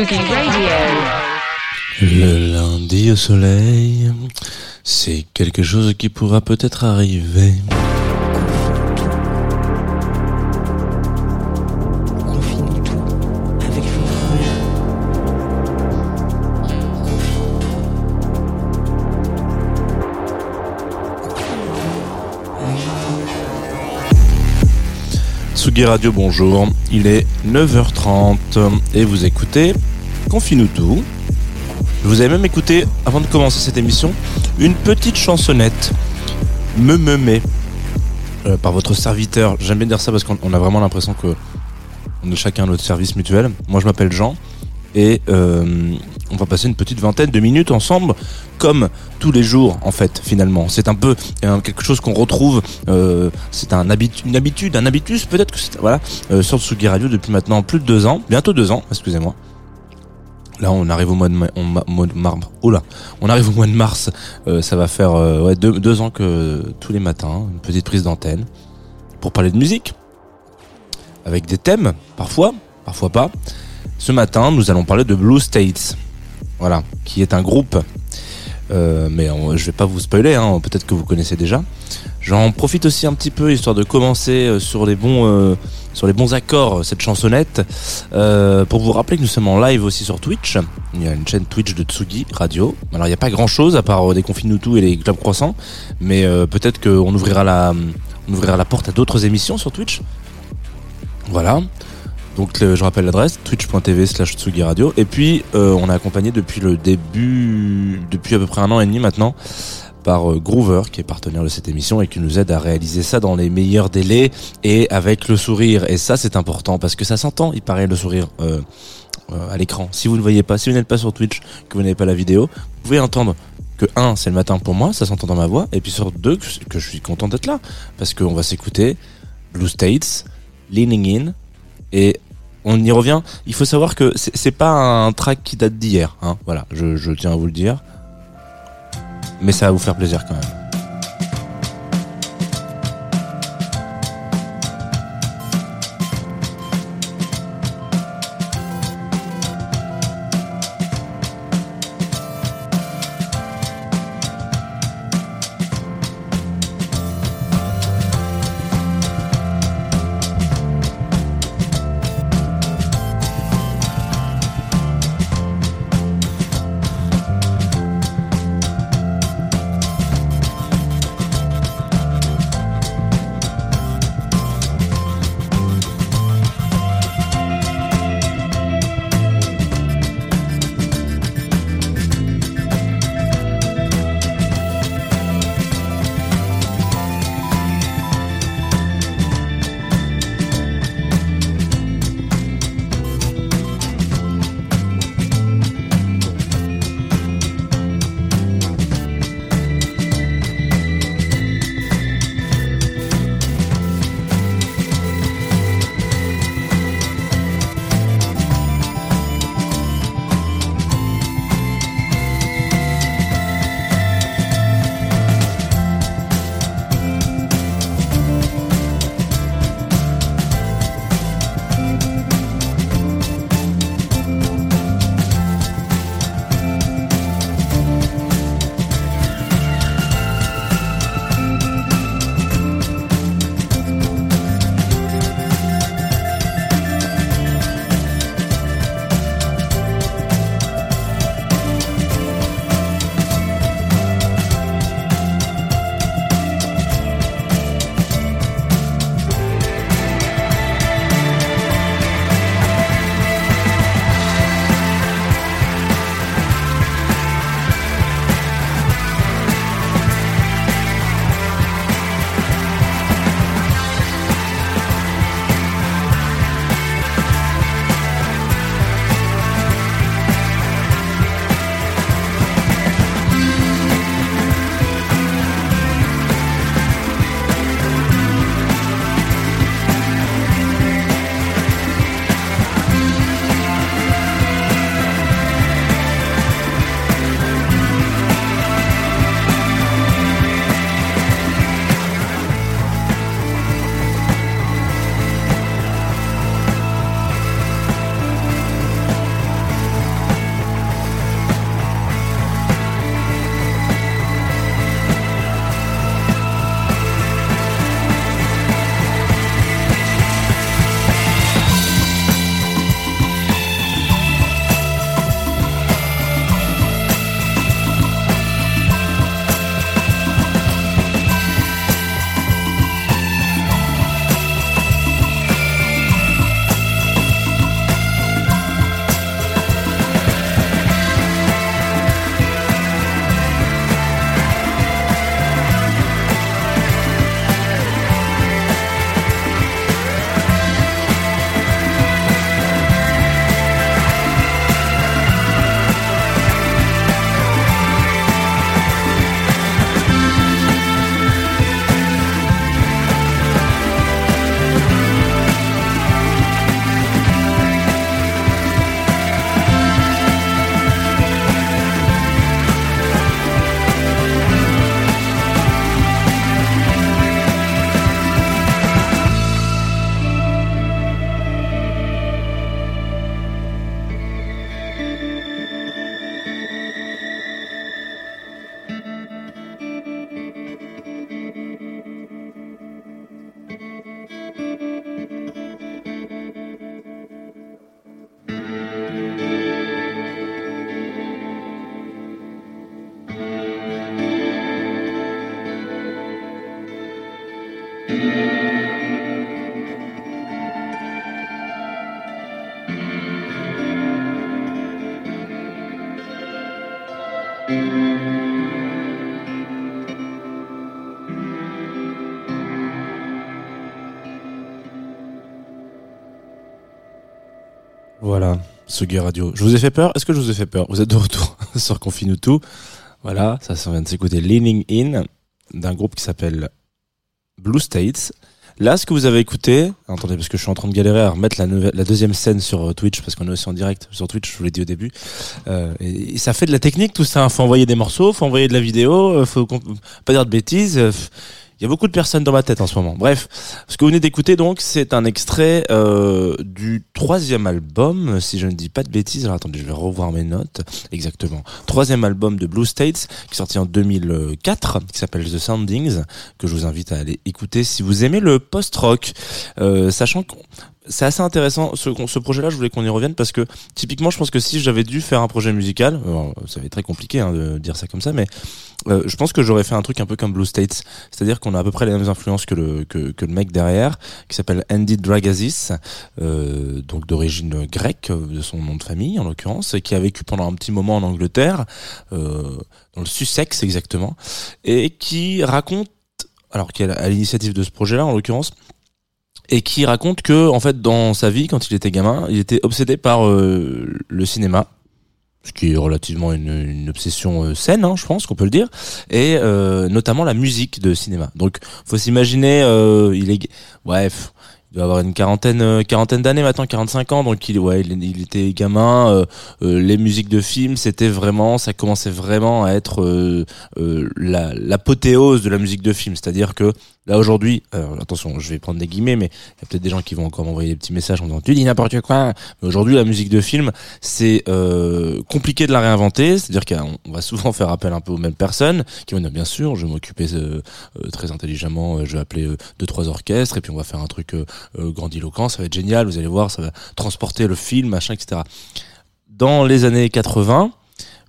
Radio. Le lundi au soleil, c'est quelque chose qui pourra peut-être arriver. Confine tout avec formule. Tsugi Radio, bonjour. Il est 9h30 et vous écoutez Confine tout. Vous avez même écouté, avant de commencer cette émission, une petite chansonnette. Me me me. euh, par votre serviteur. J'aime bien dire ça parce qu'on on a vraiment l'impression que on est chacun notre service mutuel. Moi, je m'appelle Jean et euh, on va passer une petite vingtaine de minutes ensemble, comme tous les jours en fait. Finalement, c'est un peu euh, quelque chose qu'on retrouve. c'est une habitude, un habitus peut-être que c'est voilà sur Tsugi Radio depuis maintenant plus de deux ans, bientôt deux ans. Excusez-moi. Là, on arrive au mois de, mars. Au mois de mars. Ça va faire euh, deux, deux ans que tous les matins, une petite prise d'antenne pour parler de musique, avec des thèmes, parfois, parfois pas. Ce matin, nous allons parler de Blue States, voilà, qui est un groupe. Euh, mais on- je vais pas vous spoiler, hein, peut-être que vous connaissez déjà. J'en profite aussi un petit peu histoire de commencer euh, sur les bons, euh, sur les bons accords euh, cette chansonnette, euh, pour vous rappeler que nous sommes en live aussi sur Twitch. Il y a une chaîne Twitch de Tsugi Radio. Alors il n'y a pas grand-chose à part des confines tout et les clubs croissants, mais peut-être qu'on ouvrira la, on ouvrira la porte à d'autres émissions sur Twitch. Voilà. Donc je rappelle l'adresse twitch.tv slash Tsugi Radio. Et puis euh, on est accompagné depuis le début, depuis à peu près un an et demi maintenant, par euh, Groover qui est partenaire de cette émission et qui nous aide à réaliser ça dans les meilleurs délais et avec le sourire. Et ça c'est important parce que ça s'entend, il paraît le sourire euh, à l'écran. Si vous ne voyez pas, si vous n'êtes pas sur Twitch, que vous n'avez pas la vidéo, vous pouvez entendre que un c'est le matin pour moi, ça s'entend dans ma voix, et puis sur deux que je suis content d'être là parce qu'on va s'écouter Blue States, Leaning In et on y revient. Il faut savoir que c'est pas un track qui date d'hier. Hein. Voilà, je tiens à vous le dire. Mais ça va vous faire plaisir quand même. Radio. Je vous ai fait peur Est-ce que je vous ai fait peur Vous êtes de retour sur Confine tout. Voilà, ça, ça vient de s'écouter Leaning In d'un groupe qui s'appelle Blue States. Là, ce que vous avez écouté, attendez, parce que je suis en train de galérer à remettre la, deuxième scène sur euh, Twitch, parce qu'on est aussi en direct sur Twitch, je vous l'ai dit au début. Euh, ça fait de la technique, tout ça. Faut envoyer des morceaux, faut envoyer de la vidéo, euh, faut pas dire de bêtises. Il y a beaucoup de personnes dans ma tête en ce moment. Bref, ce que vous venez d'écouter, donc, c'est un extrait euh, du troisième album, si je ne dis pas de bêtises. Alors attendez, je vais revoir mes notes. Exactement. Troisième album de Blue States, qui est sorti en 2004, qui s'appelle The Soundings, que je vous invite à aller écouter si vous aimez le post-rock. Euh, sachant que c'est assez intéressant, ce, projet-là, je voulais qu'on y revienne parce que typiquement, je pense que si j'avais dû faire un projet musical, alors, ça va être très compliqué hein, de dire ça comme ça, mais euh, je pense que j'aurais fait un truc un peu comme Blue States, c'est-à-dire qu'on a à peu près les mêmes influences que le que, que le mec derrière, qui s'appelle Andy Dragazis, euh, donc d'origine grecque, de son nom de famille en l'occurrence, et qui a vécu pendant un petit moment en Angleterre, euh, dans le Sussex exactement, et qui raconte, alors qui est à l'initiative de ce projet-là en l'occurrence, et qui raconte que en fait dans sa vie quand il était gamin il était obsédé par euh, le cinéma. Ce qui est relativement une, une obsession euh, saine hein, je pense qu'on peut le dire. Et euh, notamment la musique de cinéma. Donc faut s'imaginer euh, il est bref il doit avoir une quarantaine euh, quarantaine d'années maintenant 45 ans. Donc il ouais il, était gamin euh, les musiques de films c'était vraiment ça commençait vraiment à être euh, la l'apothéose de la musique de film. C'est-à-dire que Là aujourd'hui, alors, attention, je vais prendre des guillemets, mais il y a peut-être des gens qui vont encore m'envoyer des petits messages en disant tu dis n'importe quoi. Mais aujourd'hui, la musique de film, c'est euh, compliqué de la réinventer. C'est-à-dire qu'on va souvent faire appel un peu aux mêmes personnes qui vont dire bien sûr, je vais m'occuper euh, euh, très intelligemment, euh, je vais appeler euh, deux trois orchestres et puis on va faire un truc euh, euh, grandiloquent. Ça va être génial. Vous allez voir, ça va transporter le film, machin, etc. Dans les années 80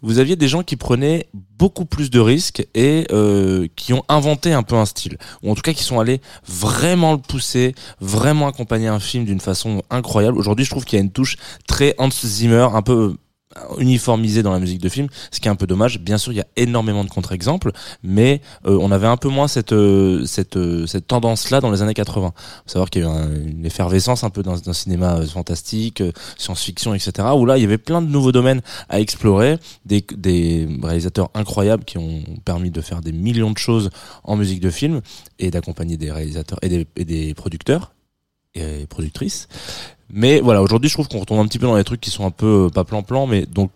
vous aviez des gens qui prenaient beaucoup plus de risques et euh, qui ont inventé un peu un style, ou en tout cas qui sont allés vraiment le pousser, vraiment accompagner un film d'une façon incroyable. Aujourd'hui, je trouve qu'il y a une touche très Hans Zimmer, un peu uniformisée dans la musique de film, ce qui est un peu dommage. Bien sûr, il y a énormément de contre-exemples, mais euh, on avait un peu moins cette euh, cette euh, cette tendance-là dans les années 80. Faut savoir qu'il y a eu un- une effervescence un peu dans un cinéma euh, fantastique, euh, science-fiction, etc. Où là, il y avait plein de nouveaux domaines à explorer, des des réalisateurs incroyables qui ont permis de faire des millions de choses en musique de film et d'accompagner des réalisateurs et des, et des producteurs et productrices. Mais voilà, aujourd'hui, je trouve qu'on retombe un petit peu dans les trucs qui sont un peu euh, pas plan-plan, mais donc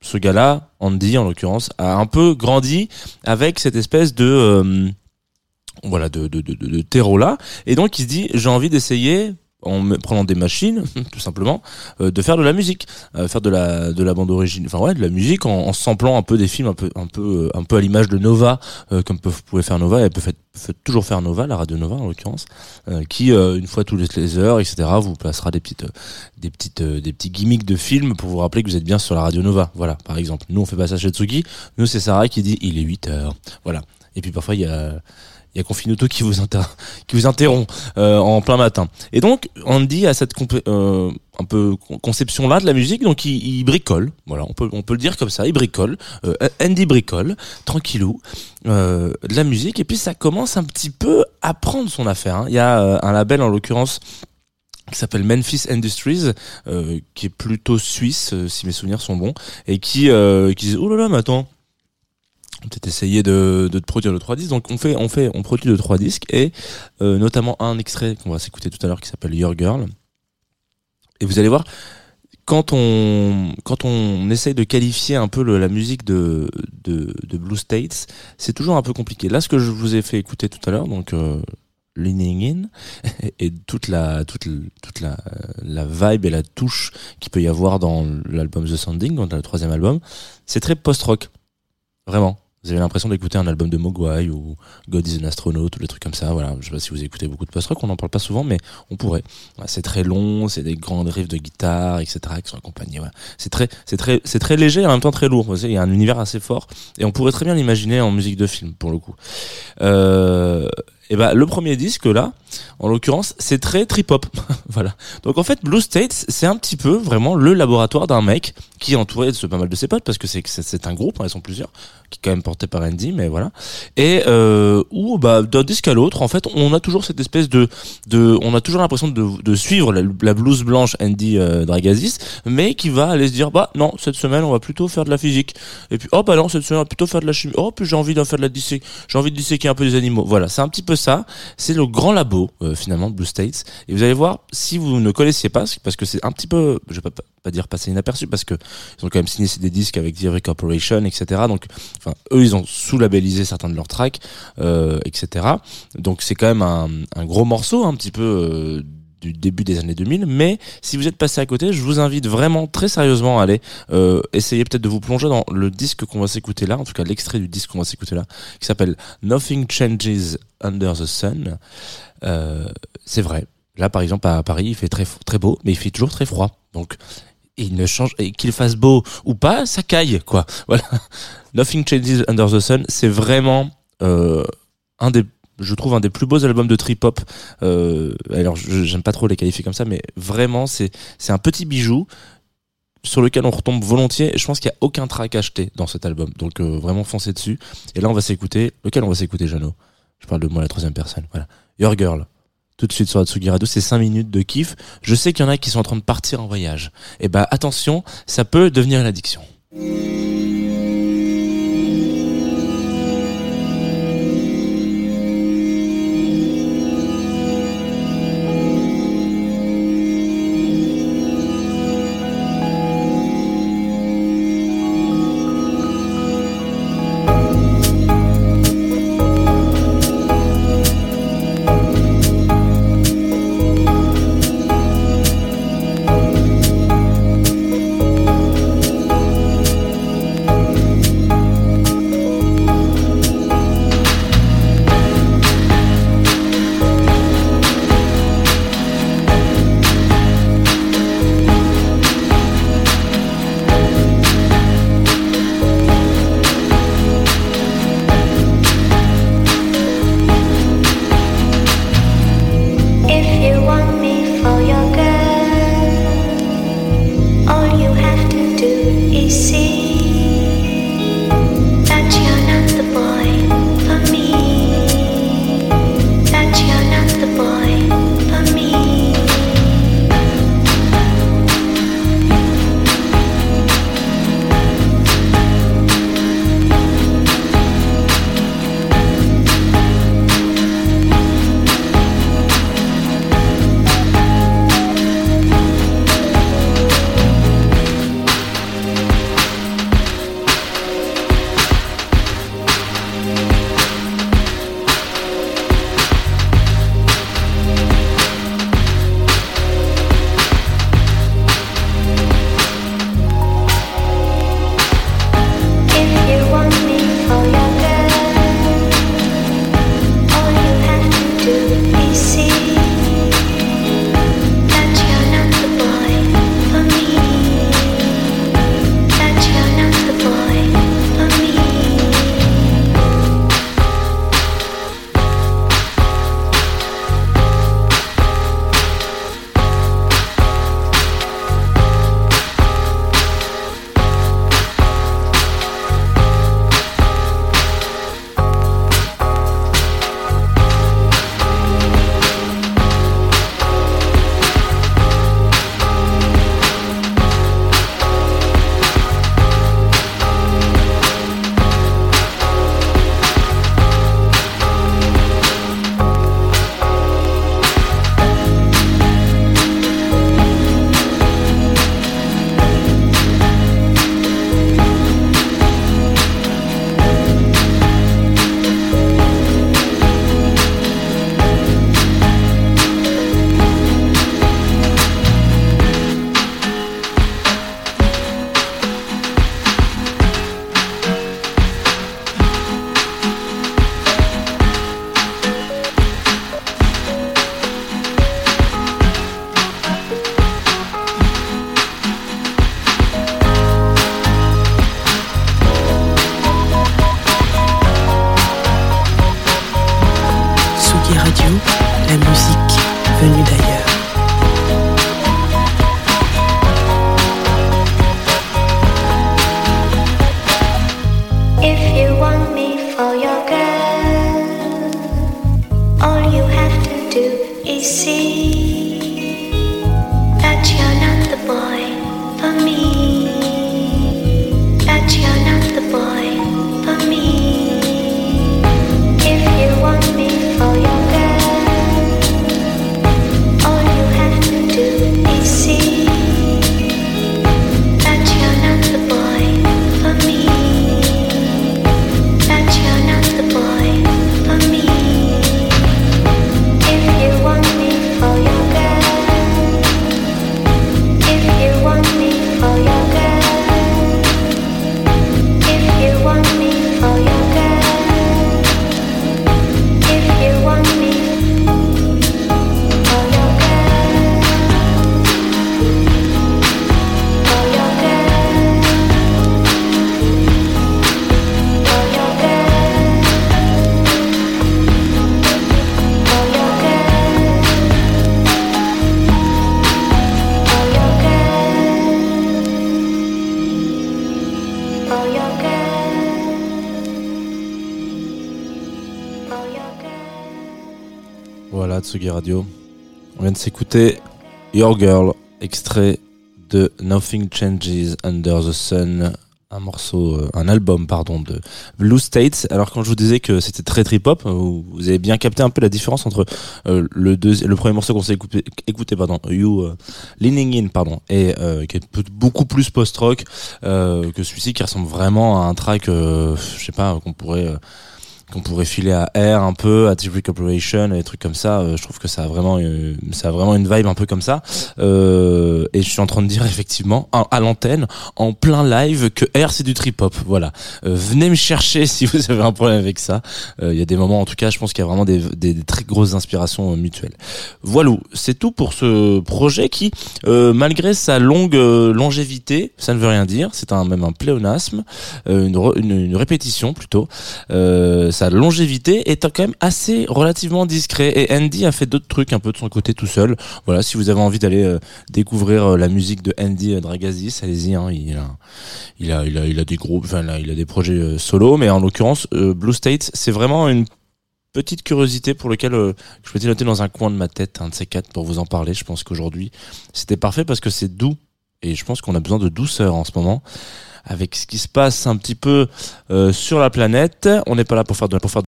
ce gars-là, Andy en l'occurrence, a un peu grandi avec cette espèce de euh, voilà de de de, de, de terreau là, et donc il se dit j'ai envie d'essayer en prenant des machines tout simplement euh, de faire de la musique euh, faire de la de la bande origine enfin ouais de la musique en, en samplant un peu des films un peu un peu euh, un peu à l'image de Nova euh, comme peut, pouvait faire Nova et peut, fait- peut toujours faire Nova la radio Nova en l'occurrence euh, qui euh, une fois tous les, heures etc vous placera des petites des petites des petits gimmicks de films pour vous rappeler que vous êtes bien sur la radio Nova. Voilà par exemple. Nous on fait pas ça chez Tsugi. Nous c'est Sarah qui dit il est 8 heures. Voilà. Et puis parfois il y a il y a Confinuto qui vous qui vous interrompt euh, en plein matin. Et donc Andy a cette euh, un peu conception là de la musique, donc il, il bricole. Voilà, on peut on peut le dire comme ça, il bricole. Euh, Andy bricole, tranquillou, euh, de la musique. Et puis ça commence un petit peu à prendre son affaire. hein. Il y a euh, un label en l'occurrence qui s'appelle Memphis Industries, euh, qui est plutôt suisse, euh, si mes souvenirs sont bons, et qui euh, qui dit oh là là, mais attends, on peut essayer de, de te produire le 3 disques. Donc on fait, on fait, on produit le 3 disques et euh, notamment un extrait qu'on va s'écouter tout à l'heure qui s'appelle Your Girl. Et vous allez voir, quand on, quand on essaye de qualifier un peu le- la musique de, de, de Blue States, c'est toujours un peu compliqué. Là, ce que je vous ai fait écouter tout à l'heure, donc euh, Leaning In, et toute la, toute, toute la, la vibe et la touche qu'il peut y avoir dans l'album The Sounding, dans le troisième album, c'est très post-rock. Vraiment. Vous avez l'impression d'écouter un album de Mogwai ou God is an Astronaut ou des trucs comme ça. Voilà. Je sais pas si vous écoutez beaucoup de post-rock, on n'en parle pas souvent, mais on pourrait. C'est très long, c'est des grands riffs de guitare, etc. qui sont accompagnés. C'est très, c'est très, c'est très léger et en même temps très lourd. Il y a un univers assez fort et on pourrait très bien l'imaginer en musique de film pour le coup. Euh, Et ben le premier disque là, en l'occurrence, c'est très trip hop. voilà. Donc en fait, Blue States, c'est un petit peu vraiment le laboratoire d'un mec qui est entouré de pas mal de ses potes parce que c'est un groupe, hein, ils sont plusieurs, qui est quand même porté par Andy, mais voilà. Et euh, où bah d'un disque à l'autre, en fait, on a toujours cette espèce de de, on a toujours l'impression de, de suivre la, la blouse blanche Andy euh, Dragazis, mais qui va aller se dire bah non cette semaine on va plutôt faire de la physique et puis oh bah non cette semaine on va plutôt faire de la chimie oh puis j'ai envie d'en faire de la dissé j'ai envie de disséquer un peu des animaux voilà c'est un petit peu ça. C'est le grand labo euh, finalement Blue States. Et vous allez voir si vous ne connaissiez pas parce que c'est un petit peu je vais pas, dire passer inaperçu parce que ils ont quand même signé des disques avec The Corporation etc donc enfin eux ils ont sous-labellisé certains de leurs tracks euh, etc donc c'est quand même un, un gros morceau un petit peu euh, du début des années 2000 mais si vous êtes passé à côté je vous invite vraiment très sérieusement à aller euh, essayer peut-être de vous plonger dans le disque qu'on va s'écouter là en tout cas l'extrait du disque qu'on va s'écouter là qui s'appelle Nothing Changes Under the Sun. Euh, c'est vrai. Là par exemple à Paris il fait très très beau mais il fait toujours très froid. Donc il ne change et qu'il fasse beau ou pas ça caille quoi. Voilà. Nothing Changes Under the Sun c'est vraiment euh, un des je trouve un des plus beaux albums de trip hop. Euh, alors j'aime pas trop les qualifier comme ça, mais vraiment c'est un petit bijou sur lequel on retombe volontiers. Et je pense qu'il y a aucun track acheté dans cet album, donc euh, vraiment foncez dessus. Et là on va s'écouter. Lequel on va s'écouter, Jeannot? Je parle de moi la troisième personne. Voilà, Your Girl. Tout de suite sur Atsugi Radio, c'est 5 minutes de kiff. Je sais qu'il y en a qui sont en train de partir en voyage. Et ben attention, ça peut devenir une addiction. Tsugi Radio. On vient de s'écouter Your Girl, extrait de Nothing Changes Under the Sun, un morceau, euh, un album, pardon, de Blue States. Alors quand je vous disais que c'était très trip-hop, vous, vous avez bien capté un peu la différence entre euh, le, deuxi- le premier morceau qu'on s'est écouté, écouté, pardon, You euh, Leaning In, pardon, et qui est beaucoup plus post-rock que celui-ci qui ressemble vraiment à un track, je sais pas, qu'on pourrait qu'on pourrait filer à Air un peu, à Typical Corporation, et des trucs comme ça. Euh, je trouve que ça a vraiment, euh, ça a vraiment une vibe un peu comme ça. Euh, et je suis en train de dire effectivement à, l'antenne, en plein live, que Air c'est du trip hop. Voilà. Euh, venez me chercher si vous avez un problème avec ça. Euh, Il y a des moments, en tout cas, je pense qu'il y a vraiment des, des- très grosses inspirations euh, mutuelles. Voilà, c'est tout pour ce projet qui, malgré sa longue longévité, ça ne veut rien dire. C'est un même un pléonasme, une, une, une répétition plutôt. Euh, sa longévité est quand même assez relativement discret et Andy a fait d'autres trucs un peu de son côté tout seul. Voilà, si vous avez envie d'aller euh, découvrir euh, la musique de Andy Dragazis, allez-y. Hein, il, a, il a, il a, a des groupes, enfin il a des projets euh, solo, mais en l'occurrence euh, Blue State, c'est vraiment une petite curiosité pour lequel euh, je m'étais noté dans un coin de ma tête, un de ces quatre, pour vous en parler. Je pense qu'aujourd'hui, c'était parfait parce que c'est doux et je pense qu'on a besoin de douceur en ce moment avec ce qui se passe un petit peu euh, sur la planète. On n'est pas là pour faire de pour faire de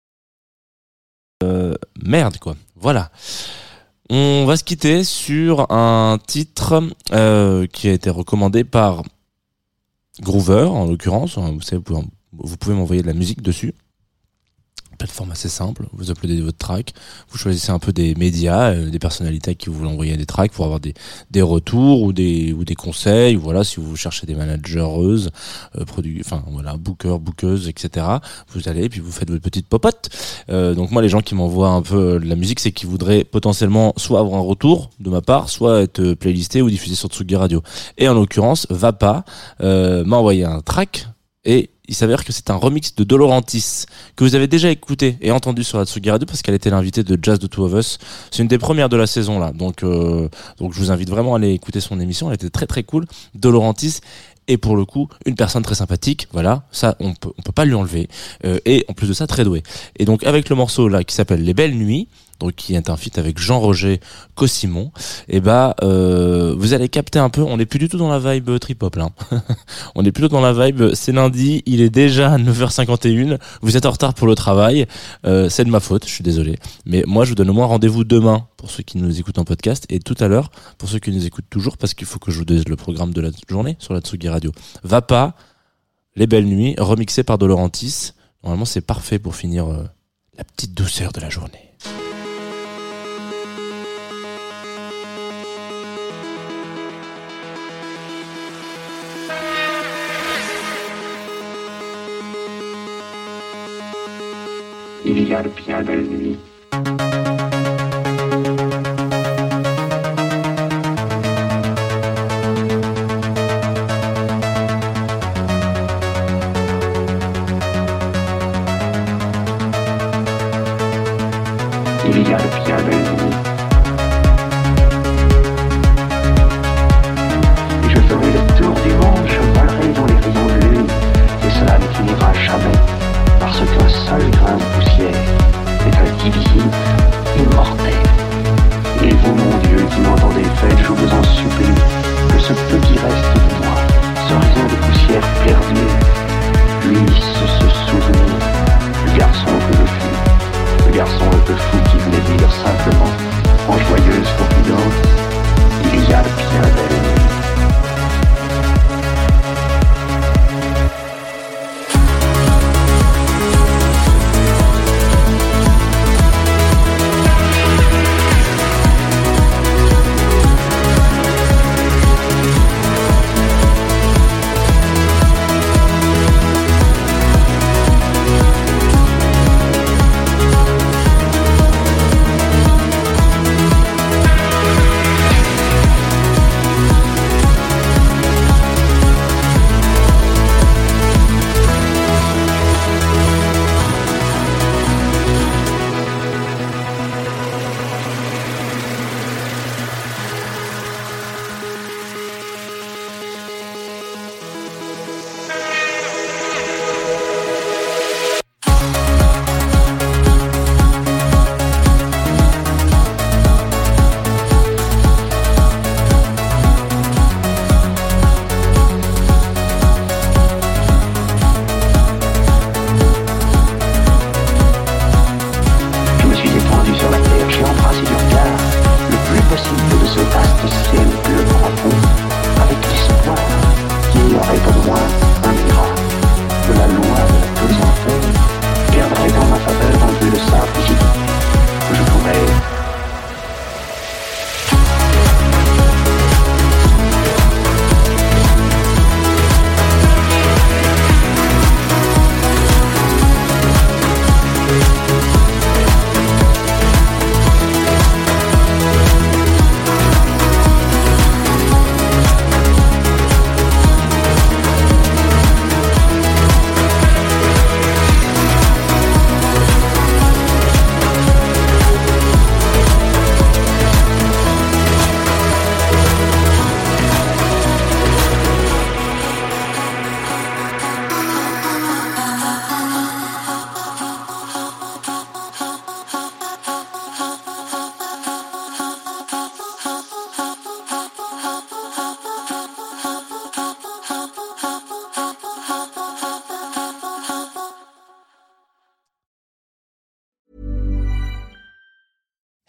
euh, merde quoi. Voilà. On va se quitter sur un titre euh, qui a été recommandé par Groover en l'occurrence. Vous savez, vous pouvez, vous pouvez m'envoyer de la musique dessus. Plateforme assez simple. Vous uploadez votre track. Vous choisissez un peu des médias, euh, des personnalités qui vous voulez envoyer des tracks pour avoir des, des retours ou des ou des conseils. Voilà, si vous cherchez des managereuses, euh, enfin voilà, bookers, bookeuses, etc. Vous allez puis vous faites votre petite popote. Euh, donc moi, les gens qui m'envoient un peu euh, de la musique, c'est qu'ils voudraient potentiellement soit avoir un retour de ma part, soit être euh, playlisté ou diffusé sur Tsugi Radio. Et en l'occurrence, Vapa m'a envoyé un track et il s'avère que c'est un remix de Dolorantis que vous avez déjà écouté et entendu sur la Tsugi parce qu'elle était l'invitée de Jazz de Two of Us. C'est une des premières de la saison là, donc euh, donc je vous invite vraiment à aller écouter son émission. Elle était très très cool. Dolorantis et pour le coup une personne très sympathique. Voilà, ça on peut peut pas lui enlever. Euh, et en plus de ça très doué. Et donc avec le morceau là qui s'appelle Les Belles Nuits, donc qui est un feat avec Jean-Roger Cossimon, et bah euh, vous allez capter un peu. On n'est plus du tout dans la vibe trip hop là. on est plutôt dans la vibe. C'est lundi, il est déjà 9h51. Vous êtes en retard pour le travail. Euh, c'est de ma faute, je suis désolé. Mais moi, je vous donne au moins rendez-vous demain pour ceux qui nous écoutent en podcast et tout à l'heure pour ceux qui nous écoutent toujours parce qu'il faut que je vous dise le programme de la journée sur la Tsugi Radio. Va pas, les belles nuits, remixé par Dolorantis. Normalement, c'est parfait pour finir euh, la petite douceur de la journée. Il y a de bien belles